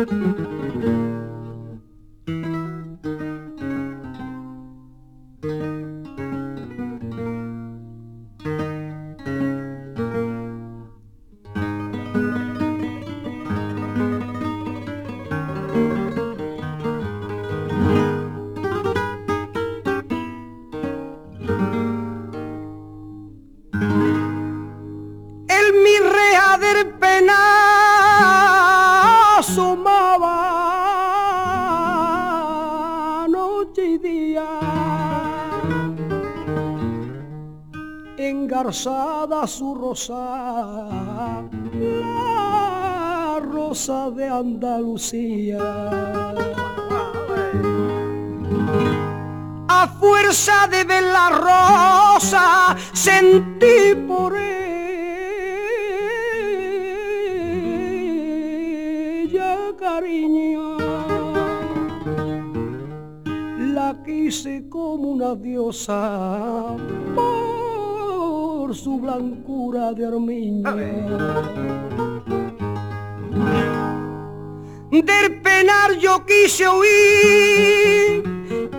El mi reja del penal su rosa, la rosa de Andalucía. A fuerza de ver la rosa, sentí por ella cariño. La quise como una diosa su blancura de armiño. Del penar yo quise huir,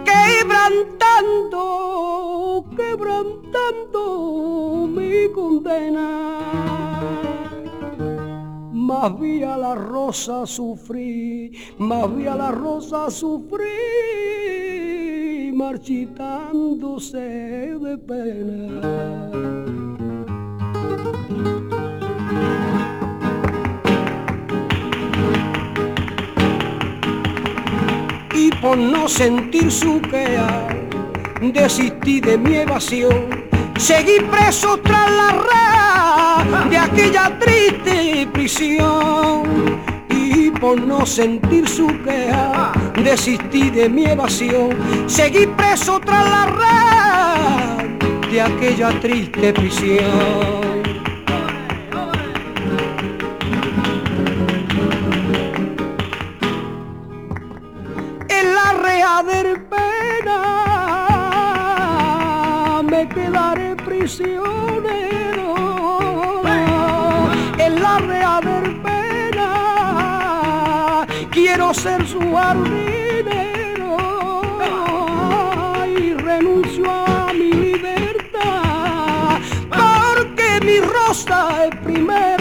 quebrantando, quebrantando mi condena. Más vi a la rosa sufrir, más vi a la rosa marchitándose de pena. Y por no sentir su queja, desistí de mi evasión. Seguí preso tras la red de aquella triste prisión. Por no sentir su queja, desistí de mi evasión. Seguí preso tras la red de aquella triste prisión. pena me quedaré prisionero quiero ser su jardinero. Y renuncio a mi libertad porque mi rosa es primero